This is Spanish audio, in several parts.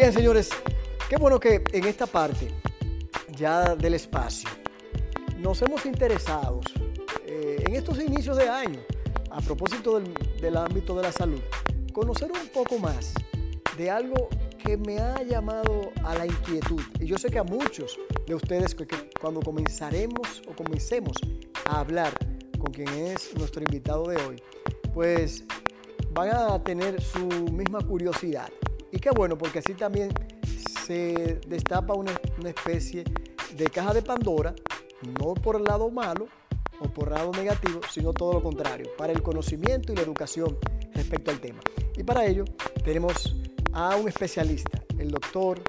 Bien, señores, qué bueno que en esta parte ya del espacio nos hemos interesado eh, en estos inicios de año, a propósito del, del ámbito de la salud, conocer un poco más de algo que me ha llamado a la inquietud. Y yo sé que a muchos de ustedes que, cuando comenzaremos o comencemos a hablar con quien es nuestro invitado de hoy, pues van a tener su misma curiosidad. Y qué bueno, porque así también se destapa una, una especie de caja de Pandora, no por el lado malo o por el lado negativo, sino todo lo contrario, para el conocimiento y la educación respecto al tema. Y para ello tenemos a un especialista, el doctor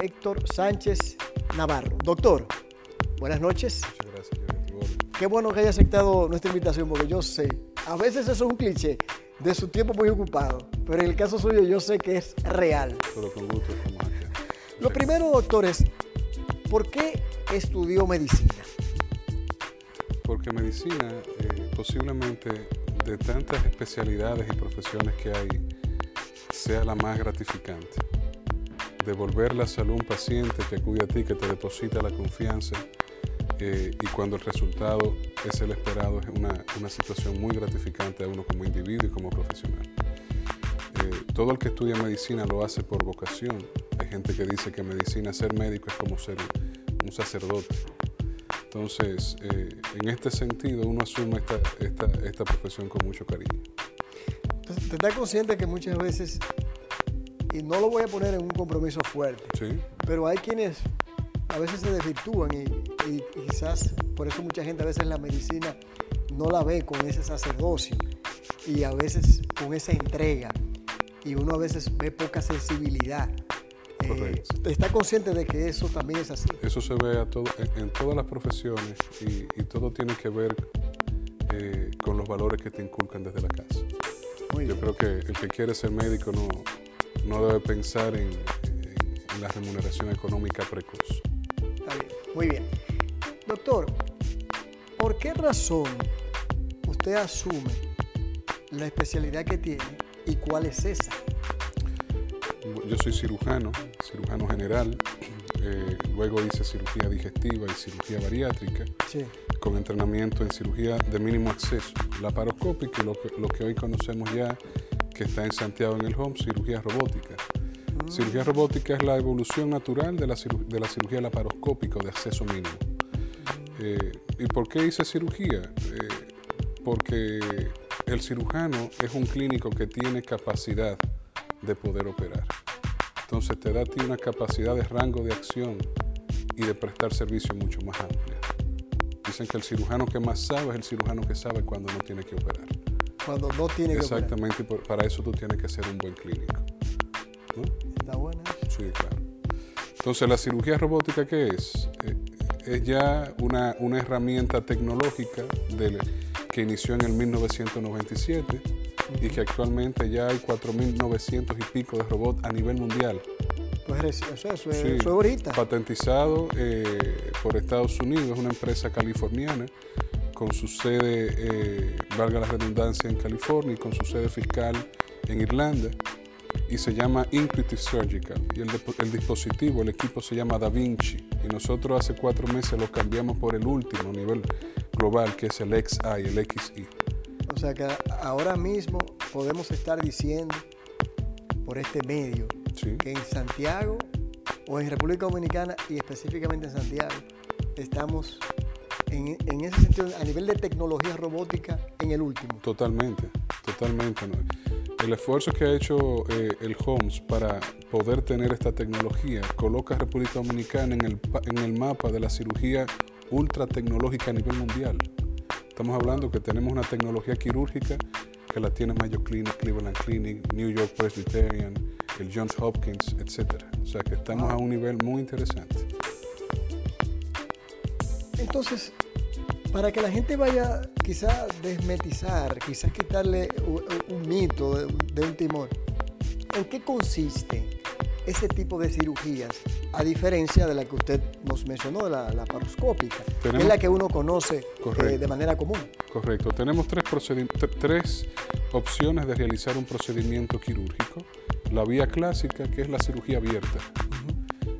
Héctor Sánchez Navarro. Doctor, buenas noches. Muchas gracias. Qué bueno que haya aceptado nuestra invitación, porque yo sé, a veces eso es un cliché de su tiempo muy ocupado, pero en el caso suyo yo sé que es real. Pero con gusto. Lo primero, doctor, es, ¿por qué estudió medicina? Porque medicina, eh, posiblemente de tantas especialidades y profesiones que hay, sea la más gratificante. Devolver la salud a un paciente que acude a ti, que te deposita la confianza eh, y cuando el resultado es el esperado, es una, una situación muy gratificante a uno como individuo y como profesional. Todo el que estudia medicina lo hace por vocación. Hay gente que dice que medicina, ser médico es como ser un sacerdote. Entonces, eh, en este sentido, uno asume esta, esta, esta profesión con mucho cariño. ¿Te estás consciente que muchas veces, y no lo voy a poner en un compromiso fuerte, ¿Sí? pero hay quienes a veces se desvirtúan y, y- y quizás por eso mucha gente a veces la medicina no la ve con ese sacerdocio y a veces con esa entrega y uno a veces ve poca sensibilidad. Eh. ¿Está consciente de que eso también es así? Eso se ve a todo, en, en todas las profesiones y, y todo tiene que ver eh, con los valores que te inculcan desde la casa. Muy Yo bien. creo que el que quiere ser médico no, no debe pensar en, en- en la remuneración económica precoz. Está bien, muy bien. Doctor, ¿por qué razón usted asume la especialidad que tiene y cuál es esa? Yo soy cirujano, cirujano general, eh, luego hice cirugía digestiva y cirugía bariátrica. Sí. con entrenamiento en cirugía de mínimo acceso, laparoscópica y lo que, lo que hoy conocemos ya que está en Santiago en el HOME, cirugía robótica. Cirugía robótica es la evolución natural de la, de la cirugía laparoscópica o de acceso mínimo. Eh, ¿Y por qué hice cirugía? Eh, porque el cirujano es un clínico que tiene capacidad de poder operar. Entonces te da a ti una capacidad de rango de acción y de prestar servicio mucho más amplia. Dicen que el cirujano que más sabe es el cirujano que sabe cuando no tiene que operar. Cuando no tiene que operar. Exactamente, para eso tú tienes que ser un buen clínico. ¿no? Está buena. Sí, claro. Entonces, ¿la cirugía robótica qué es? Eh, es ya una, una herramienta tecnológica del- que inició en el 1997 y que actualmente ya hay 4.900 y pico de robots a nivel mundial. Pues es- eso, eso, es- Sí, eso es ahorita. Patentizado eh, por Estados Unidos, es una empresa californiana con su sede, eh, valga la redundancia, en California y con su sede fiscal en Irlanda y se llama Intuitive Surgical y el, el dispositivo, el equipo se llama Da Vinci y nosotros hace cuatro meses lo cambiamos por el último nivel global que es el XI, el XI. O sea que ahora mismo podemos estar diciendo por este medio ¿sí? que en Santiago o en República Dominicana y específicamente en Santiago estamos en, en ese sentido a nivel de tecnología robótica en el último. Totalmente, totalmente. El esfuerzo que ha hecho eh, el HOMS para poder tener esta tecnología coloca a República Dominicana en el, en el mapa de la cirugía ultra tecnológica a nivel mundial. Estamos hablando que tenemos una tecnología quirúrgica que la tiene Mayo Clinic, Cleveland Clinic, New York Presbyterian, el Johns Hopkins, etc. O sea que estamos a un nivel muy interesante. Entonces, para que la gente vaya quizá desmetizar, quizás quitarle un, mito de, de un timor, ¿en qué consiste ese tipo de cirugías? A diferencia de la que usted nos mencionó, de la laparoscópica, que es la que uno conoce eh, de manera común. Correcto. Tenemos tres, opciones de realizar un procedimiento quirúrgico. la vía clásica, que es la cirugía abierta.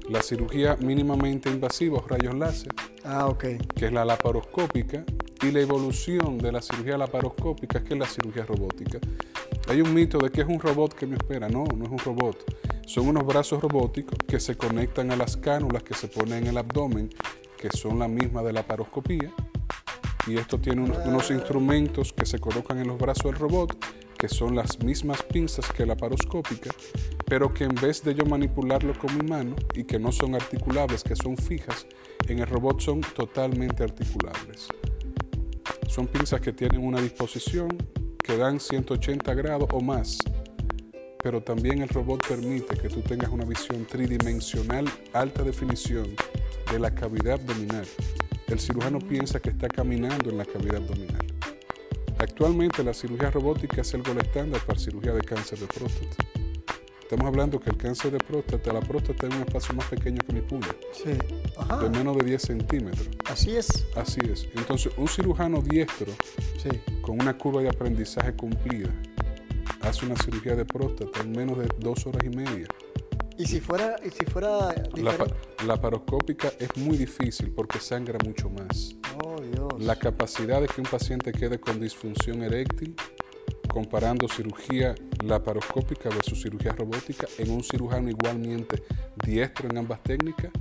La cirugía mínimamente invasiva rayos láser, Ah, que es la laparoscópica, y la evolución de la cirugía laparoscópica, que es la cirugía robótica. Hay un mito de que es un robot que me espera. No, no es un robot. Son unos brazos robóticos que se conectan a las cánulas que se ponen en el abdomen, que son la misma de la laparoscopía. Y esto tiene unos, unos instrumentos que se colocan en los brazos del robot, que son las mismas pinzas que la laparoscópica, pero que en vez de yo manipularlo con mi mano y que no son articulables, que son fijas, en el robot son totalmente articulables. Son pinzas que tienen una disposición que dan 180 grados o más, pero también el robot permite que tú tengas una visión tridimensional alta definición de la cavidad abdominal. El cirujano piensa que está caminando en la cavidad abdominal. Actualmente la cirugía robótica es el gol estándar para cirugía de cáncer de próstata. Estamos hablando que el cáncer de próstata, la próstata es un espacio más pequeño que mi puño, Sí. Ajá. de menos de 10 centímetros. Así es. Así es. Entonces, un cirujano diestro Sí. con una curva de aprendizaje cumplida hace una cirugía de próstata en menos de dos horas y media. Y si fuera, y si fuera La, la paroscópica es muy difícil porque sangra mucho más. Oh, Dios. La capacidad de que un paciente quede con disfunción eréctil, comparando cirugía laparoscópica versus cirugía robótica, en un cirujano igualmente diestro en ambas técnicas,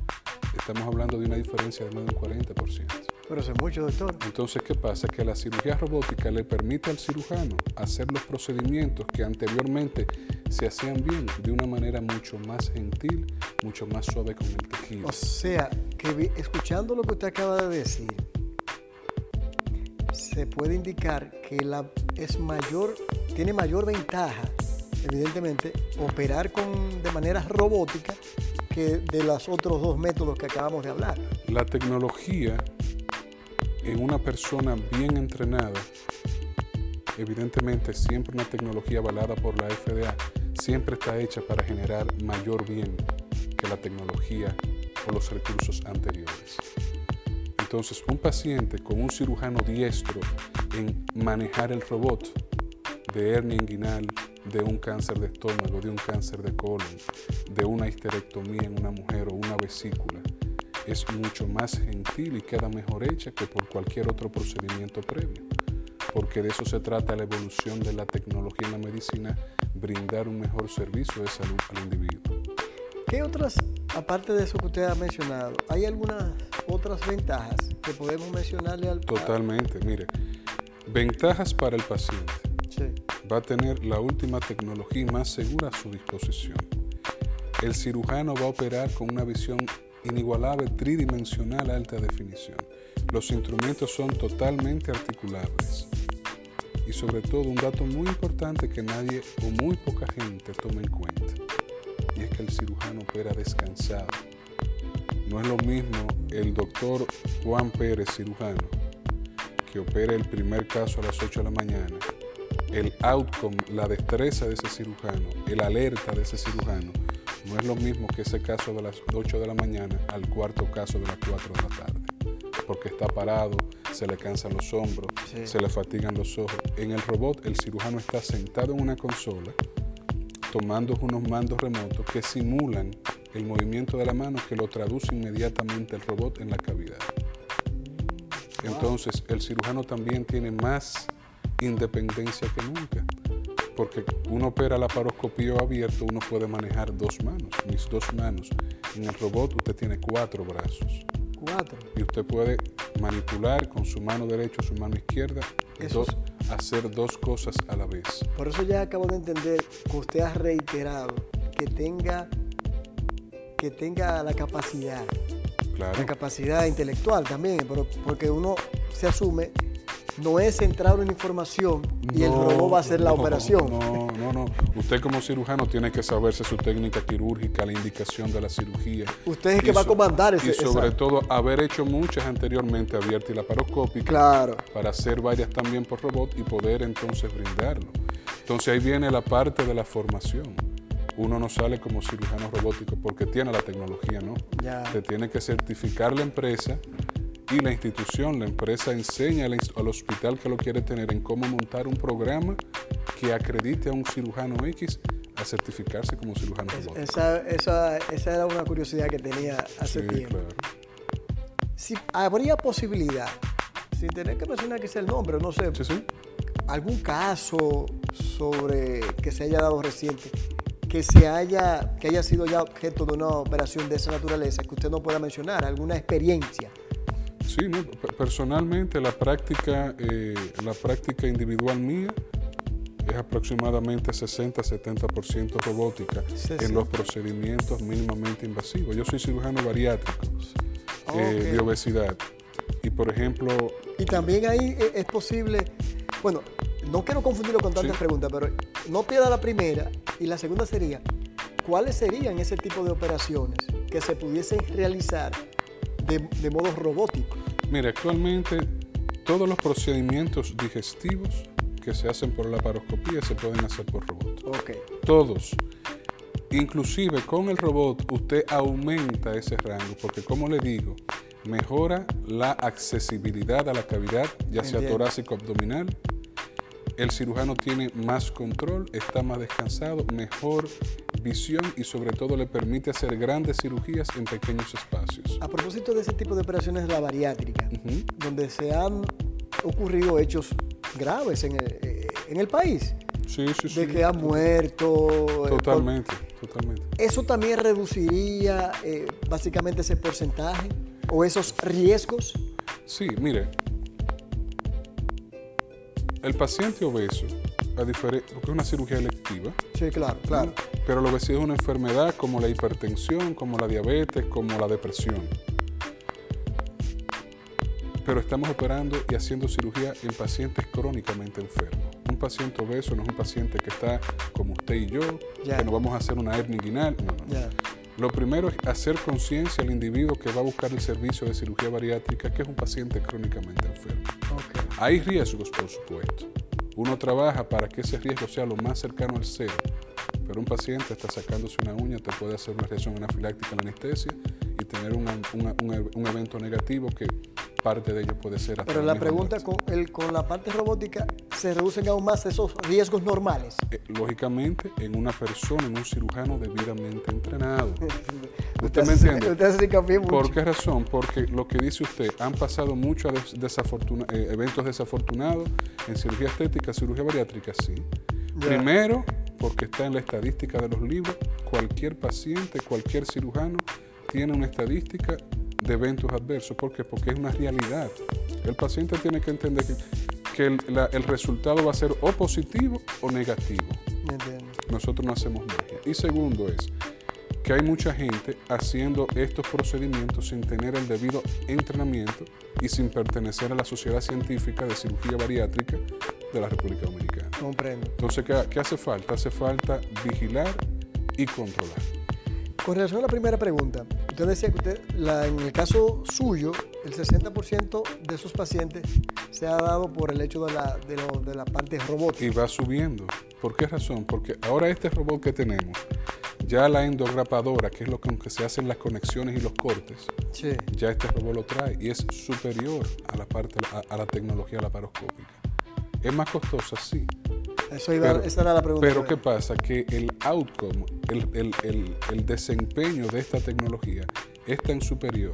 estamos hablando de una diferencia de más de un 40%. Pero es mucho, doctor. Entonces, ¿qué pasa? Que la cirugía robótica le permite al cirujano hacer los procedimientos que anteriormente se hacían bien de una manera mucho más gentil, mucho más suave con el tejido. O sea, que escuchando lo que usted acaba de decir, se puede indicar que la, es mayor, tiene mayor ventaja, evidentemente, operar con, de manera robótica que de los otros dos métodos que acabamos de hablar. La tecnología en una persona bien entrenada, evidentemente siempre una tecnología avalada por la FDA, siempre está hecha para generar mayor bien que la tecnología o los recursos anteriores. Entonces, un paciente con un cirujano diestro en manejar el robot de hernia inguinal, de un cáncer de estómago, de un cáncer de colon, de una histerectomía en una mujer o una vesícula, es mucho más gentil y queda mejor hecha que por cualquier otro procedimiento previo. Porque de eso se trata la evolución de la tecnología en la medicina, brindar un mejor servicio de salud al individuo. ¿Qué otras, aparte de eso que usted ha mencionado, hay algunas otras ventajas que podemos mencionarle al Totalmente, mire, ventajas para el paciente. Sí. Va a tener la última tecnología más segura a su disposición. El cirujano va a operar con una visión inigualable, tridimensional, alta definición. Los instrumentos son totalmente articulables. Y sobre todo un dato muy importante que nadie o muy poca gente toma en cuenta. Y es que el cirujano opera descansado. No es lo mismo el doctor Juan Pérez, cirujano, que opera el primer caso a las 8 de la mañana el outcome, la destreza de ese cirujano, el alerta de ese cirujano, no es lo mismo que ese caso de las 8 de la mañana al cuarto caso de las 4 de la tarde. Porque está parado, se le cansan los hombros, Sí. se le fatigan los ojos. En el robot, el cirujano está sentado en una consola, tomando unos mandos remotos que simulan el movimiento de la mano que lo traduce inmediatamente el robot en la cavidad. Entonces, el cirujano también tiene más independencia que nunca. Porque uno opera la paroscopía abierto, uno puede manejar dos manos, mis dos manos. En el robot usted tiene cuatro brazos Cuatro. y usted puede manipular con su mano derecha su mano izquierda, Eso dos- hacer dos cosas a la vez. Por eso ya acabo de entender que usted ha reiterado que tenga, que tenga la capacidad, Claro. la capacidad intelectual también, pero porque uno se asume, no es entrar una información y el robot va a hacer la no, operación. No, no, no. Usted como cirujano tiene que saberse su técnica quirúrgica, la indicación de la cirugía. Usted es el que va a comandar ese Y sobre todo haber hecho muchas anteriormente abiertas y laparoscópicas Claro. para hacer varias también por robot y poder entonces brindarlo. Entonces ahí viene la parte de la formación. Uno no sale como cirujano robótico porque tiene la tecnología, ¿no? Ya. Se tiene que certificar la empresa y la institución, la empresa enseña al, hospital que lo quiere tener en cómo montar un programa que acredite a un cirujano X a certificarse como cirujano Es- robótico. esa, esa, esa era una curiosidad que tenía hace Sí, tiempo. claro. Si habría posibilidad, sin tener que mencionar que sea el nombre, no sé, Sí, sí. algún caso sobre que se haya dado reciente, que se haya, que haya sido ya objeto de una operación de esa naturaleza, que usted no pueda mencionar, alguna experiencia. Sí, no, pe- personalmente la práctica, eh, la práctica individual mía es aproximadamente 60-70% robótica Sí, en sí. los procedimientos mínimamente invasivos. Yo soy cirujano bariátrico eh, de obesidad y, por ejemplo, Y también ahí e- es posible, bueno, no quiero confundirlo con tantas Sí. preguntas, pero no pierda la primera y la segunda sería, ¿cuáles serían ese tipo de operaciones que se pudiesen realizar de, de modo robótico? mire, actualmente todos los procedimientos digestivos que se hacen por la laparoscopía se pueden hacer por robot. Ok, Todos. Inclusive con el robot usted aumenta ese rango porque como le digo, mejora la accesibilidad a la cavidad, ya sea Entiendo. torácico abdominal. El cirujano tiene más control, está más descansado, mejor visión y sobre todo le permite hacer grandes cirugías en pequeños espacios. a propósito de ese tipo de operaciones la bariátrica, donde se han ocurrido hechos graves en el, eh, en el país, Sí, sí, sí. de que ha muerto. eh, por- Totalmente, totalmente. ¿Eso también reduciría eh, básicamente ese porcentaje o esos riesgos? Sí, mire, el paciente obeso, a porque es una cirugía electiva, Sí, claro, claro. pero la obesidad es una enfermedad como la hipertensión, como la diabetes, como la depresión. Pero estamos operando y haciendo cirugía en pacientes crónicamente enfermos. Un paciente obeso no es un paciente que está como usted y yo, que nos vamos a hacer una hernia inguinal. No, no. Lo primero es hacer conciencia al individuo que va a buscar el servicio de cirugía bariátrica, que es un paciente crónicamente enfermo. Hay riesgos, por supuesto. Uno trabaja para que ese riesgo sea lo más cercano al cero. Pero un paciente está sacándose una uña, te puede hacer una reacción anafiláctica a la anestesia y tener un, un evento negativo que parte de ello puede ser hasta Pero la pregunta con, el, con la parte robótica, ¿se reducen aún más esos riesgos normales? Eh, Lógicamente, en una persona, en un cirujano debidamente entrenado. Usted me entiende? Usted hincapié mucho. ¿Por qué razón? Porque lo que dice usted, han pasado muchos des- desafortuna- eh, eventos desafortunados en cirugía estética, cirugía bariátrica, sí. Primero, porque está en la estadística de los libros, cualquier paciente, cualquier cirujano tiene una estadística de eventos adversos. ¿Por qué? Porque es una realidad. El paciente tiene que entender que, que el, la- el resultado va a ser o positivo o negativo nosotros no hacemos magia. Y segundo es que hay mucha gente haciendo estos procedimientos sin tener el debido entrenamiento y sin pertenecer a la Sociedad Científica de Cirugía Bariátrica de la República Dominicana. Comprendo. Entonces, ¿qué, qué hace falta? Hace falta vigilar y controlar. Con relación a la primera pregunta, usted decía que usted, la- en el caso suyo, el 60% de sus pacientes se ha dado por el hecho de la, de lo- de la parte robótica. Y va subiendo. ¿Por qué razón? Porque ahora este robot que tenemos, ya la endograpadora, que es lo con que se hacen las conexiones y los cortes, Sí. ya este robot lo trae y es superior a la parte a, a la tecnología laparoscópica. Es más costosa, sí. Eso iba, Pero- esa era la pregunta. Pero que- ¿qué pasa? Que el outcome, el, el- el- el desempeño de esta tecnología es tan superior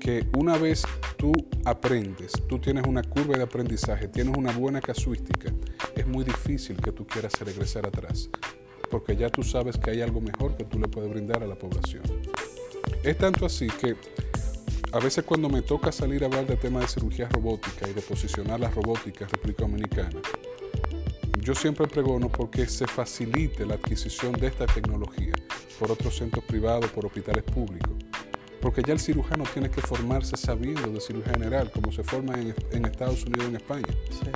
que una vez tú aprendes, tú tienes una curva de aprendizaje, tienes una buena casuística, es muy difícil que tú quieras regresar atrás, porque ya tú sabes que hay algo mejor que tú le puedes brindar a la población. Es tanto así que a veces cuando me toca salir a hablar de temas de cirugía robótica y de posicionar la robótica en República Dominicana, yo siempre pregono porque se facilite la adquisición de esta tecnología por otros centros privados, por hospitales públicos. Porque ya el cirujano tiene que formarse sabiendo de cirugía general, como se forma en, en Estados Unidos y en España. Sí.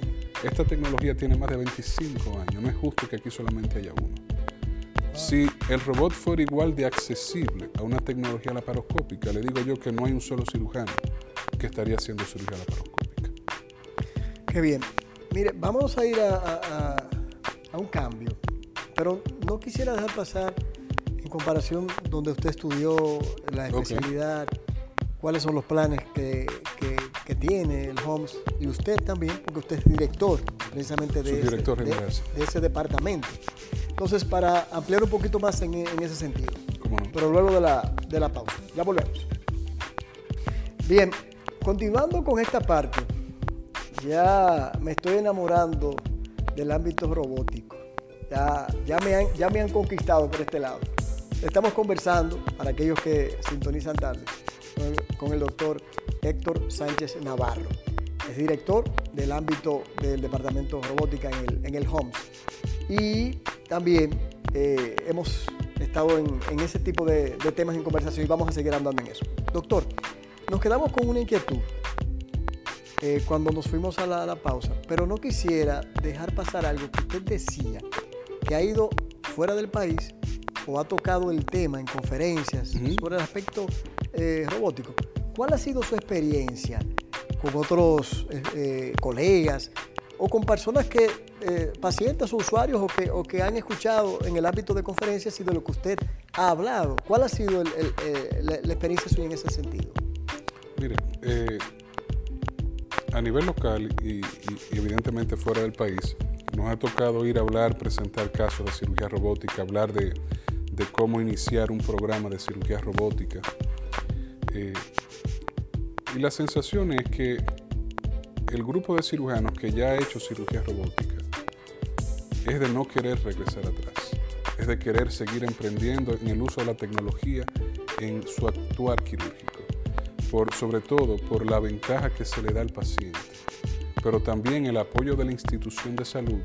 Esta tecnología tiene más de 25 años, no es justo que aquí solamente haya uno. Si el robot fuera igual de accesible a una tecnología laparoscópica, le digo yo que no hay un solo cirujano que estaría haciendo cirugía laparoscópica. Qué bien. Mire, vamos a ir a, a- a- un cambio, pero no quisiera dejar pasar en comparación donde usted estudió la especialidad, cuáles son los planes que, que- que tiene el HOMS y usted también, porque usted es director precisamente de, ese, de- ese departamento. Entonces, para ampliar un poquito más en, en ese sentido. Pero luego de la, de la pausa. Ya volvemos. Bien, continuando con esta parte, ya me estoy enamorando del ámbito robótico. Ya, ya, me han, ya me han conquistado por este lado. Estamos conversando, para aquellos que sintonizan tarde, con el, doctor Héctor Sánchez Navarro. Es director del ámbito del departamento de robótica en el, en el HOMS. Y también eh, hemos estado en, en ese tipo de, temas en conversación y vamos a seguir andando en eso. Doctor, nos quedamos con una inquietud eh, cuando nos fuimos a la, a la pausa, pero no quisiera dejar pasar algo que usted decía, que ha ido fuera del país o ha tocado el tema en conferencias uh -huh. sobre el aspecto eh, robótico. ¿Cuál ha sido su experiencia con otros eh, eh colegas o con personas que, eh, pacientes o usuarios o que, o que, han escuchado en el ámbito de conferencias y de lo que usted ha hablado? ¿Cuál ha sido el, el, eh, la, la, experiencia suya en ese sentido? Mire, a nivel local y, evidentemente fuera del país, nos ha tocado ir a hablar, presentar casos de cirugía robótica, hablar de, de cómo iniciar un programa de cirugía robótica. Eh, y la sensación es que el grupo de cirujanos que ya ha hecho cirugía robótica es de no querer regresar atrás, es de querer seguir emprendiendo en el uso de la tecnología en su actuar quirúrgico, por, sobre todo por la ventaja que se le da al paciente, pero también el apoyo de la institución de salud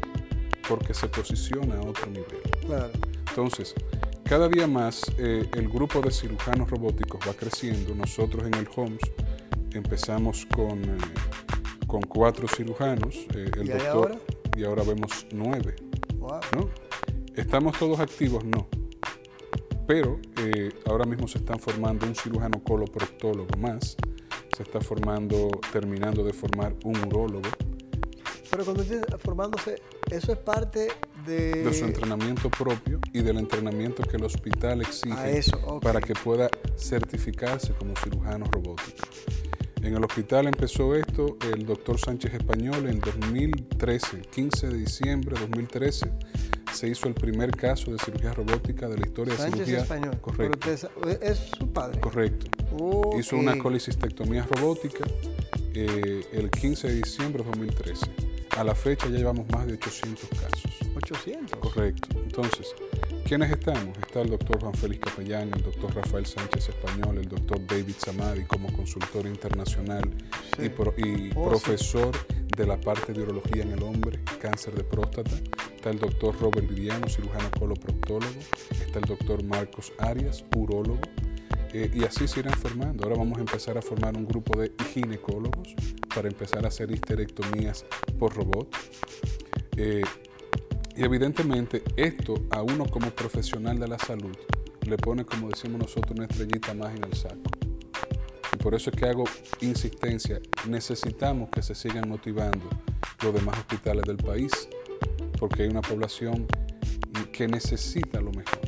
porque se posiciona a otro nivel. Claro. Entonces, cada día más eh, el grupo de cirujanos robóticos va creciendo. Nosotros en el HOMS empezamos con, eh, con cuatro cirujanos, eh, el ¿Y doctor, ahora? y ahora vemos nueve. Wow. ¿no? ¿Estamos todos activos? No. Pero eh, ahora mismo se están formando un cirujano coloproctólogo más, se está formando, terminando de formar un urólogo. Pero cuando dice formándose, eso es parte de... de su entrenamiento propio y del entrenamiento que el hospital exige eso, okay. para que pueda certificarse como cirujano robótico. En el hospital empezó esto el doctor Sánchez Español en 2013, 15 de diciembre de 2013. Se hizo el primer caso de cirugía robótica de la historia Sánchez de cirugía. Español. Correcto. Es su padre. Correcto. Okay. Hizo una colicistectomía robótica eh, el 15 de diciembre de 2013. A la fecha ya llevamos más de 800 casos. 800. Correcto. Entonces, ¿quiénes estamos? Está el doctor Juan Félix Capellán, el doctor Rafael Sánchez Español, el doctor David Samadi como consultor internacional Sí. y, pro- y Oh, profesor de la parte de urología en el hombre, cáncer de próstata. Está el doctor Robert Viriano, cirujano coloproctólogo. Está el doctor Marcos Arias, urólogo. Eh, y así se irán formando. Ahora vamos a empezar a formar un grupo de ginecólogos para empezar a hacer histerectomías por robot. Eh, y evidentemente esto a uno como profesional de la salud le pone, como decimos nosotros, una estrellita más en el saco. Y por eso es que hago insistencia. Necesitamos que se sigan motivando los demás hospitales del país, porque hay una población que necesita lo mejor.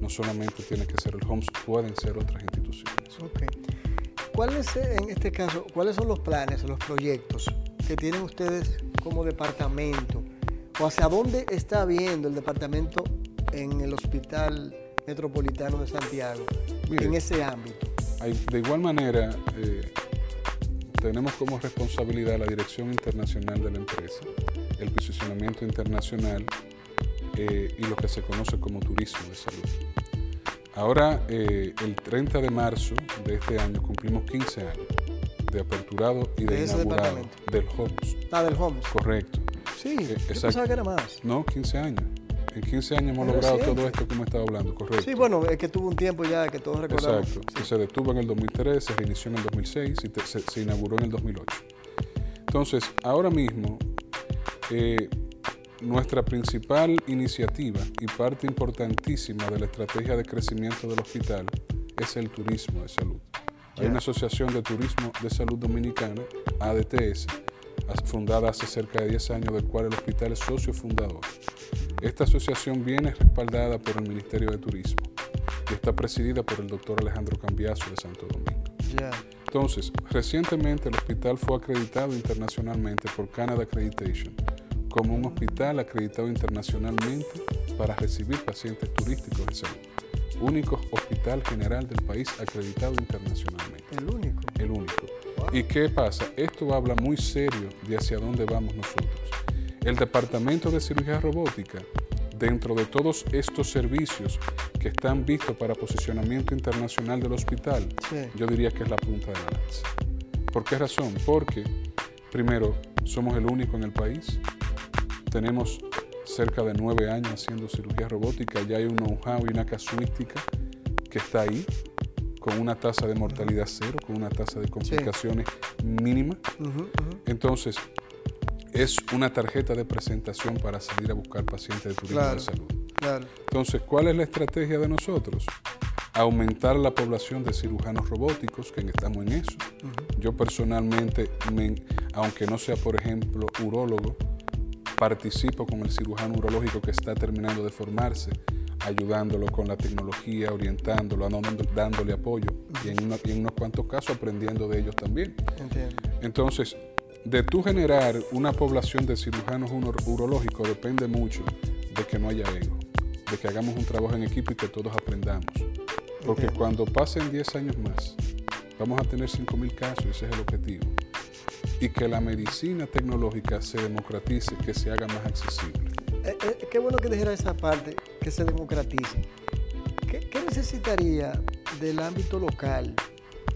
No solamente tiene que ser el HOMS, pueden ser otras instituciones. Ok. ¿Cuáles, en este caso, cuáles son los planes, los proyectos que tienen ustedes como departamento? ¿O hacia dónde está viendo el departamento en el Hospital Metropolitano de Santiago Mire, en ese ámbito? Hay, de igual manera, eh, tenemos como responsabilidad la dirección internacional de la empresa, el posicionamiento internacional eh, y lo que se conoce como turismo de salud. Ahora, eh, el 30 de marzo de este año, cumplimos 15 años de aperturado y de, inaugurado del HOMS. Ah, del Homes. Correcto. Sí, Eh, yo pensaba que era más. No, 15 años. En 15 años hemos logrado todo esto que hemos estado hablando, correcto. Sí, bueno, es que tuvo un tiempo ya que todos recordamos. Exacto, que se detuvo en el 2003, se reinició en el 2006 y te- se, se inauguró en el 2008. Entonces, ahora mismo, eh, nuestra principal iniciativa y parte importantísima de la estrategia de crecimiento del hospital es el turismo de salud. Hay una asociación de turismo de salud dominicana, ADTS, fundada hace cerca de 10 años, del cual el hospital es socio fundador. Esta asociación viene respaldada por el Ministerio de Turismo y está presidida por el doctor Alejandro Cambiaso de Santo Domingo. Ya. Entonces, recientemente el hospital fue acreditado internacionalmente por Canada Accreditation como un hospital acreditado internacionalmente para recibir pacientes turísticos de salud. Único hospital general del país acreditado internacionalmente. El único. El único. ¿Y qué pasa? Esto habla muy serio de hacia dónde vamos nosotros. El Departamento de Cirugía Robótica, dentro de todos estos servicios que están vistos para posicionamiento internacional del hospital, yo diría que es la punta de la lanza. ¿Por qué razón? Porque, primero, somos el único en el país. Tenemos cerca de nueve años haciendo cirugía robótica, ya hay un know-how y una casuística que está ahí, con una tasa de mortalidad cero, con una tasa de complicaciones mínima. Entonces, es una tarjeta de presentación para salir a buscar pacientes de turismo de salud. Entonces, ¿cuál es la estrategia de nosotros? Aumentar la población de cirujanos robóticos, que estamos en eso. Yo personalmente, aunque no sea, por ejemplo, urólogo, participo con el cirujano urológico que está terminando de formarse, ayudándolo con la tecnología, orientándolo, dándole apoyo y en, unos cuantos casos aprendiendo de ellos también. Entonces, de tú generar una población de cirujanos urológicos depende mucho de que no haya ego, de que hagamos un trabajo en equipo y que todos aprendamos. Porque cuando pasen 10 años más, vamos a tener 5.000 casos, ese es el objetivo. Y que la medicina tecnológica se democratice, que se haga más accesible. Eh, eh, qué bueno que dijera esa parte, que se democratice. ¿Qué, necesitaría del ámbito local,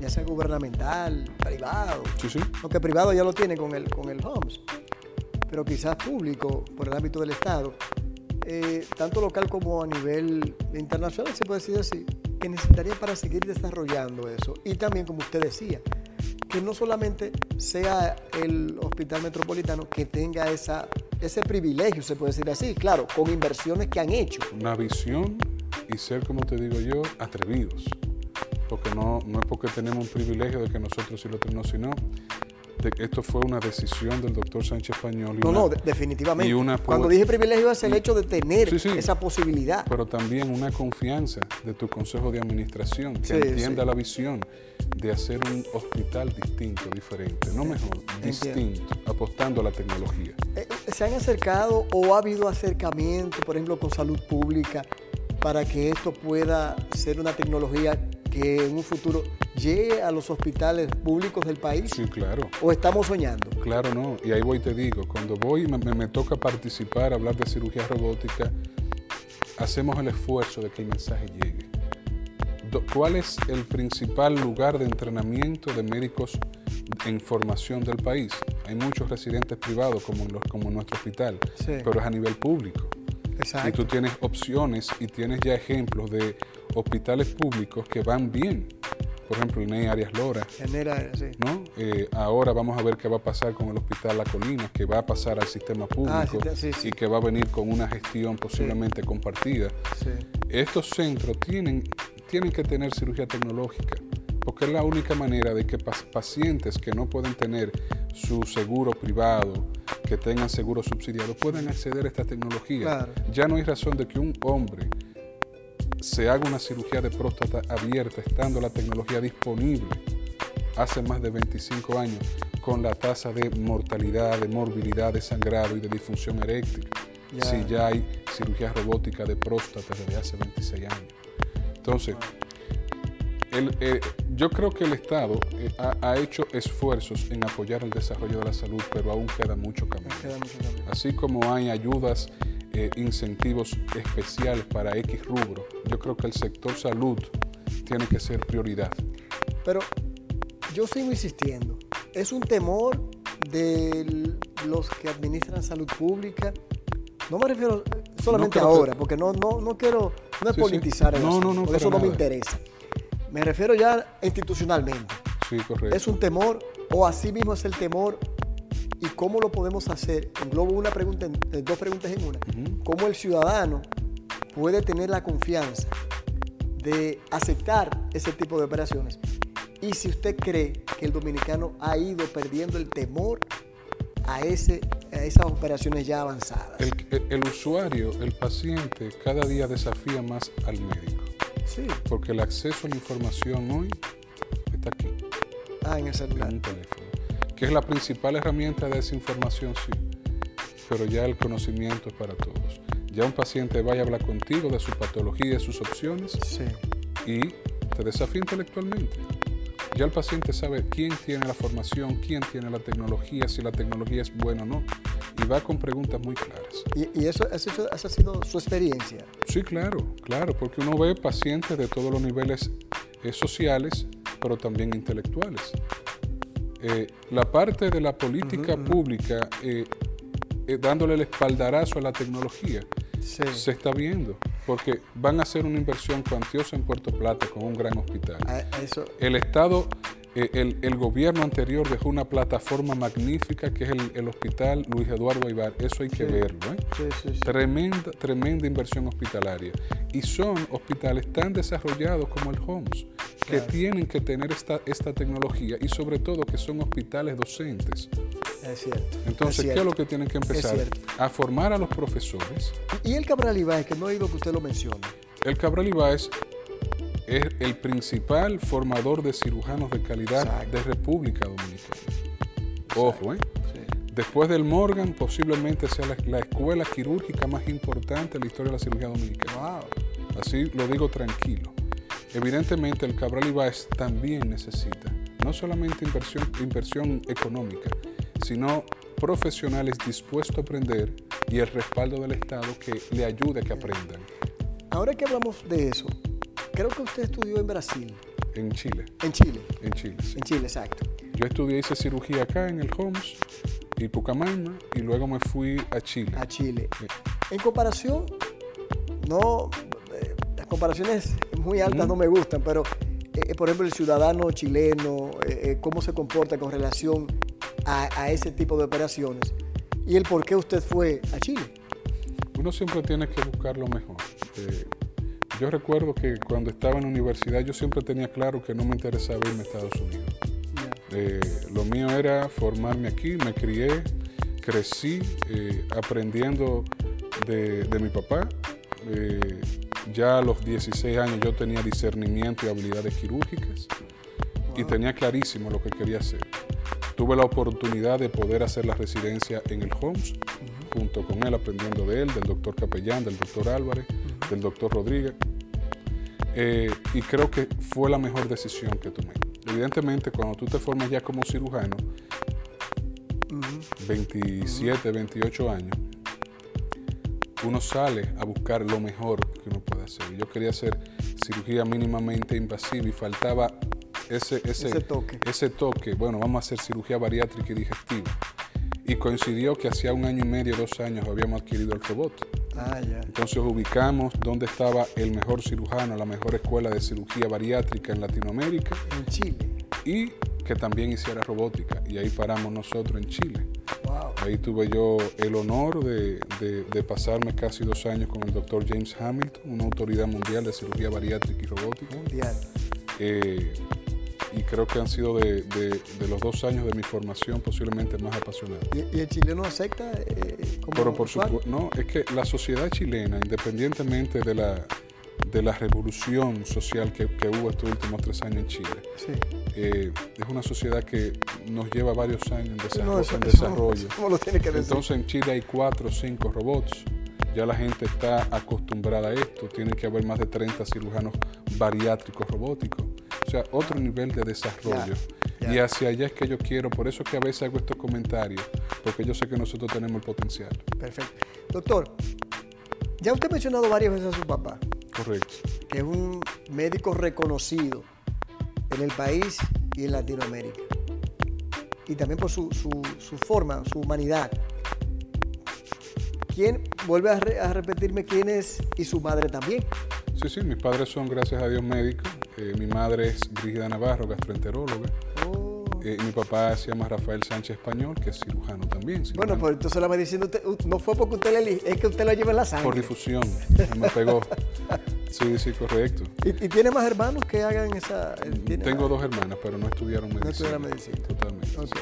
ya sea gubernamental, privado? Sí, sí. Aunque privado ya lo tiene con el, con el HOMS, pero quizás público, por el ámbito del Estado, eh, tanto local como a nivel internacional, se puede decir así, que necesitaría para seguir desarrollando eso. Y también, como usted decía, que no solamente sea el hospital metropolitano que tenga esa ese privilegio, se puede decir así, claro, con inversiones que han hecho. Una visión y ser, como te digo yo, atrevidos. Porque no, no es porque tenemos un privilegio de que nosotros sí lo tenemos, sino de que esto fue una decisión del doctor Sánchez Español. no, no, definitivamente. Cuando dije privilegio es el hecho de tener esa posibilidad. Pero también una confianza de tu consejo de administración, que entienda la visión de hacer un hospital distinto, diferente, no mejor, distinto, apostando a la tecnología. Eh, eh, ¿Se han acercado o ha habido acercamiento, por ejemplo, con salud pública, para que esto pueda ser una tecnología que en un futuro llegue a los hospitales públicos del país? Sí, claro. ¿O estamos soñando? Claro, no. Y ahí voy te digo, cuando voy me, me toca participar, hablar de cirugía robótica, hacemos el esfuerzo de que el mensaje llegue. ¿Cuál es el principal lugar de entrenamiento de médicos en formación del país? Hay muchos residentes privados como en, los, como nuestro hospital, pero es a nivel público. Exacto. Y tú tienes opciones y tienes ya ejemplos de hospitales públicos que van bien. Por ejemplo, el NEI Arias Lora. sí. ¿no? Eh, ahora vamos a ver qué va a pasar con el Hospital La Colina, que va a pasar al sistema público ah, y que va a venir con una gestión posiblemente compartida. Estos centros tienen tienen que tener cirugía tecnológica, porque es la única manera de que pacientes que no pueden tener su seguro privado, que tengan seguro subsidiado, puedan acceder a esta tecnología. Ya no hay razón de que un hombre se haga una cirugía de próstata abierta estando la tecnología disponible hace más de 25 años con la tasa de mortalidad, de morbilidad, de sangrado y de disfunción eréctil. Si ya hay cirugía robótica de próstata desde hace 26 años. Entonces, eh, yo creo que el Estado eh, ha, hecho esfuerzos en apoyar el desarrollo de la salud, pero aún queda mucho camino. Así como hay ayudas, eh, incentivos especiales para X rubro, yo creo que el sector salud tiene que ser prioridad. Pero yo sigo insistiendo, es un temor de los que administran salud pública. No me refiero solamente ahora, porque no, no, no quiero no es politizar eso, eso no me interesa. Me refiero ya institucionalmente. Sí, correcto. ¿Es un temor o así mismo es el temor? ¿Y cómo lo podemos hacer? Englobo una pregunta, eh, dos preguntas en una. ¿Cómo el ciudadano puede tener la confianza de aceptar ese tipo de operaciones? Y si usted cree que el dominicano ha ido perdiendo el temor a, ese, a esas operaciones ya avanzadas. El, usuario, el paciente, cada día desafía más al médico. Sí. Porque el acceso a la información hoy está aquí. Ah, en el celular. En un teléfono. Que es la principal herramienta de esa información, sí. pero ya el conocimiento es para todos. Ya un paciente va a hablar contigo de su patología y sus opciones Sí. y te desafía intelectualmente. Ya el paciente sabe quién tiene la formación, quién tiene la tecnología, si la tecnología es buena o no, y va con preguntas muy claras. Y, y eso, eso- esa ha sido su experiencia. Sí, claro, claro, porque uno ve pacientes de todos los niveles eh, sociales, pero también intelectuales. Eh, la parte de la política pública, eh, eh, dándole el espaldarazo a la tecnología, Sí. se está viendo, porque van a hacer una inversión cuantiosa en Puerto Plata con un gran hospital. A- a eso, El Estado, el, el gobierno anterior dejó una plataforma magnífica que es el, el Hospital Luis Eduardo Aibar. Eso hay que Sí. verlo. Tremenda, tremenda inversión hospitalaria. Y son hospitales tan desarrollados como el HOMS, que Claro. tienen que tener esta, esta tecnología y sobre todo que son hospitales docentes. Es cierto. Entonces, es ¿qué es lo que tienen que empezar? A formar a los profesores. Y el Cabral Ibáez, que no he oído que usted lo mencione. El Cabral Ibáez es el principal formador de cirujanos de calidad Exacto. de República Dominicana. Ojo, ¿eh? Sí. Después del Morgan, posiblemente sea la, la escuela quirúrgica más importante en la historia de la cirugía dominicana. Wow. Así lo digo tranquilo. Evidentemente el Cabral Ibáez también necesita no solamente inversión, inversión económica, sino profesionales dispuestos a aprender y el respaldo del Estado que le ayude a que aprendan. Ahora que hablamos de eso, creo que usted estudió en Brasil, En Chile, en Chile. en Chile. sí. En Chile, exacto. Yo estudié, hice cirugía acá en el Homs y Pucamaima y luego me fui a Chile. A Chile. Sí. En comparación, no, eh, las comparaciones muy altas no me gustan, pero eh, por ejemplo el ciudadano chileno, eh, eh, cómo se comporta con relación a, a ese tipo de operaciones y el por qué usted fue a Chile. Uno siempre tiene que buscar lo mejor. Eh, yo recuerdo que cuando estaba en la universidad yo siempre tenía claro que no me interesaba irme a Estados Unidos. Lo mío era formarme aquí, me crié, crecí aprendiendo de, de mi papá. Ya a los 16 años yo tenía discernimiento y habilidades quirúrgicas y tenía clarísimo lo que quería hacer. Tuve la oportunidad de poder hacer la residencia en el Homs, junto con él, aprendiendo de él, del doctor Capellán, del doctor Álvarez, del doctor Rodríguez. Eh, y creo que fue la mejor decisión que tomé. Evidentemente, cuando tú te formas ya como cirujano, Ujú. 27, 28 años, uno sale a buscar lo mejor que uno puede hacer. Yo quería hacer cirugía mínimamente invasiva y faltaba ese, ese, Ese toque. ese toque. Bueno, vamos a hacer cirugía bariátrica y digestiva. Y coincidió que hacía un año y medio, dos años, habíamos adquirido el robot. Ah, ya. Entonces ubicamos dónde estaba el mejor cirujano, la mejor escuela de cirugía bariátrica en Latinoamérica En Chile. y que también hiciera robótica. Y ahí paramos nosotros en Chile. Wow. Ahí tuve yo el honor de, de- de pasarme casi dos años con el doctor James Hamilton, una autoridad mundial de cirugía bariátrica y robótica. Mundial. Eh, y creo que han sido de, de- de los dos años de mi formación posiblemente más apasionados. ¿Y, y el chileno acepta eh, como Pero por supuesto, no, es que la sociedad chilena, independientemente de la, de la revolución social que, que hubo estos últimos tres años en Chile, Sí. Eh, es una sociedad que nos lleva varios años en, desarrollo. No, eso, en eso no- desarrollo. eso no lo tiene que decir. Entonces en Chile hay cuatro o cinco robots. Ya la gente está acostumbrada a esto. Tiene que haber más de 30 cirujanos bariátricos robóticos. O sea, otro nivel de desarrollo. Y hacia allá es que yo quiero. Por eso es que a veces hago estos comentarios. Porque yo sé que nosotros tenemos el potencial. Perfecto. Doctor, ya usted ha mencionado varias veces a su papá, Correcto. que es un médico reconocido en el país y en Latinoamérica. Y también por su, su- forma, su humanidad. ¿Quién, vuelve a repetirme quién es y su madre también? Sí, sí, mis padres son, gracias a Dios, médicos. Eh, mi madre es Brígida Navarro, gastroenteróloga. Eh, mi papá se llama Rafael Sánchez Español, que es cirujano también. Bueno, pues entonces la medicina usted- no fue porque usted le elige, es que usted lo lleva en la sangre. por difusión. Me pegó. Sí, sí, correcto. ¿Y, y tiene más hermanos que hagan esa...? eh, tiene- Tengo dos hermanas, pero no estudiaron medicina. estudiaron medicina. Totalmente. Ok.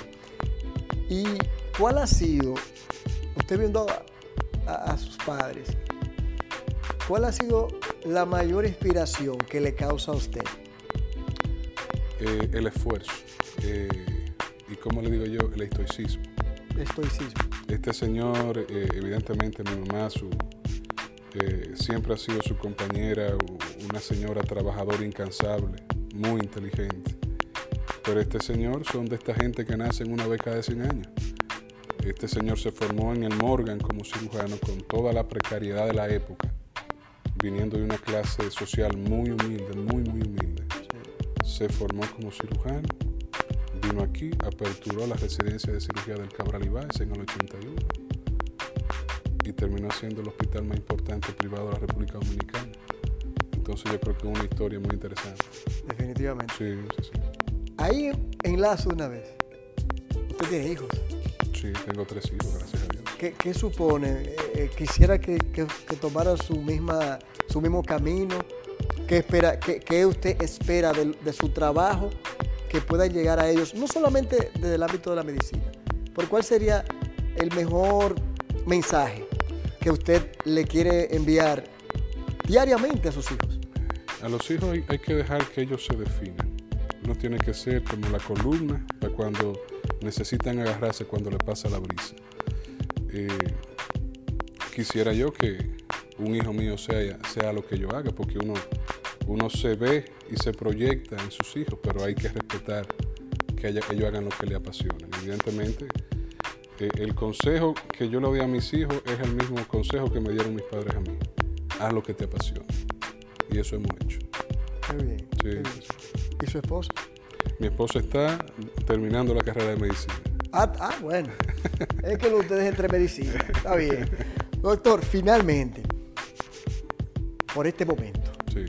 ¿Y cuál ha sido, usted viendo a, a- a sus padres, cuál ha sido la mayor inspiración que le causa a usted? Eh, el esfuerzo. eh, y como le digo yo, el estoicismo. Estoicismo. Este señor, eh, evidentemente mi mamá su, siempre ha sido su compañera, una señora trabajadora incansable, muy inteligente. Pero este señor son de esta gente que nace en una beca de 100 años. Este señor se formó en el Morgan como cirujano con toda la precariedad de la época, viniendo de una clase social muy humilde, muy, muy humilde. Se formó como cirujano, vino aquí, aperturó la residencia de cirugía del Cabral Ibáez en el 81 y terminó siendo el hospital más importante privado de la República Dominicana. Entonces yo creo que es una historia muy interesante. Definitivamente. Sí, sí, sí. Ahí enlazo una vez. Usted tiene hijos. Sí, tengo tres hijos, gracias a Dios. ¿Qué, qué supone? Eh, eh, quisiera que, que, que tomaran su, misma, su mismo camino. ¿Qué, espera, qué, usted espera de, su trabajo que puedan llegar a ellos? No solamente desde el ámbito de la medicina. ¿Por cuál sería el mejor mensaje que usted le quiere enviar diariamente a sus hijos? A los hijos hay, que dejar que ellos se definan. Uno tiene que ser como la columna para cuando necesitan agarrarse cuando le pasa la brisa. Eh, quisiera yo que un hijo mío sea, sea lo que yo haga, porque uno, uno se ve y se proyecta en sus hijos, pero hay que respetar que haya, ellos hagan lo que le apasiona. Evidentemente, eh, el consejo que yo le doy a mis hijos es el mismo consejo que me dieron mis padres a mí. Haz lo que te apasiona. Y eso hemos hecho. Qué bien. Sí, qué bien. sí, sí. ¿Y su esposa? Mi esposa está terminando la carrera de medicina. Ah, ah, bueno. es que ustedes entre medicina. Está bien. Doctor, finalmente, por este momento, Sí,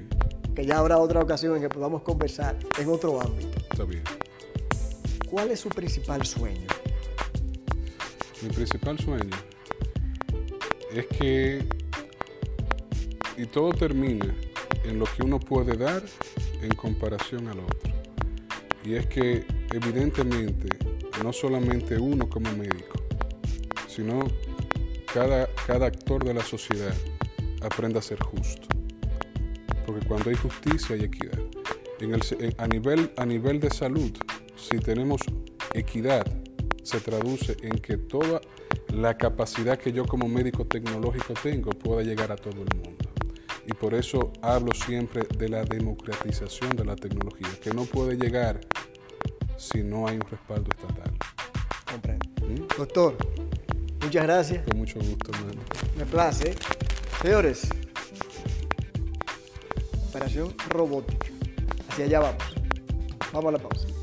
que ya habrá otra ocasión en que podamos conversar en otro ámbito, está bien. ¿cuál es su principal sueño? Mi principal sueño es que, y todo termina en lo que uno puede dar en comparación al otro. Y es que evidentemente no solamente uno como médico, sino cada, cada actor de la sociedad aprenda a ser justo. Porque cuando hay justicia hay equidad. En el, en- a, nivel, a nivel de salud, si tenemos equidad, se traduce en que toda la capacidad que yo como médico tecnológico tengo pueda llegar a todo el mundo. Y por eso hablo siempre de la democratización de la tecnología, que no puede llegar si no hay un respaldo estatal. Comprendo. ¿Mm? Doctor, muchas gracias. Con mucho gusto, hermano. Me place. Señores, operación robótica. Hacia allá vamos. Vamos a la pausa.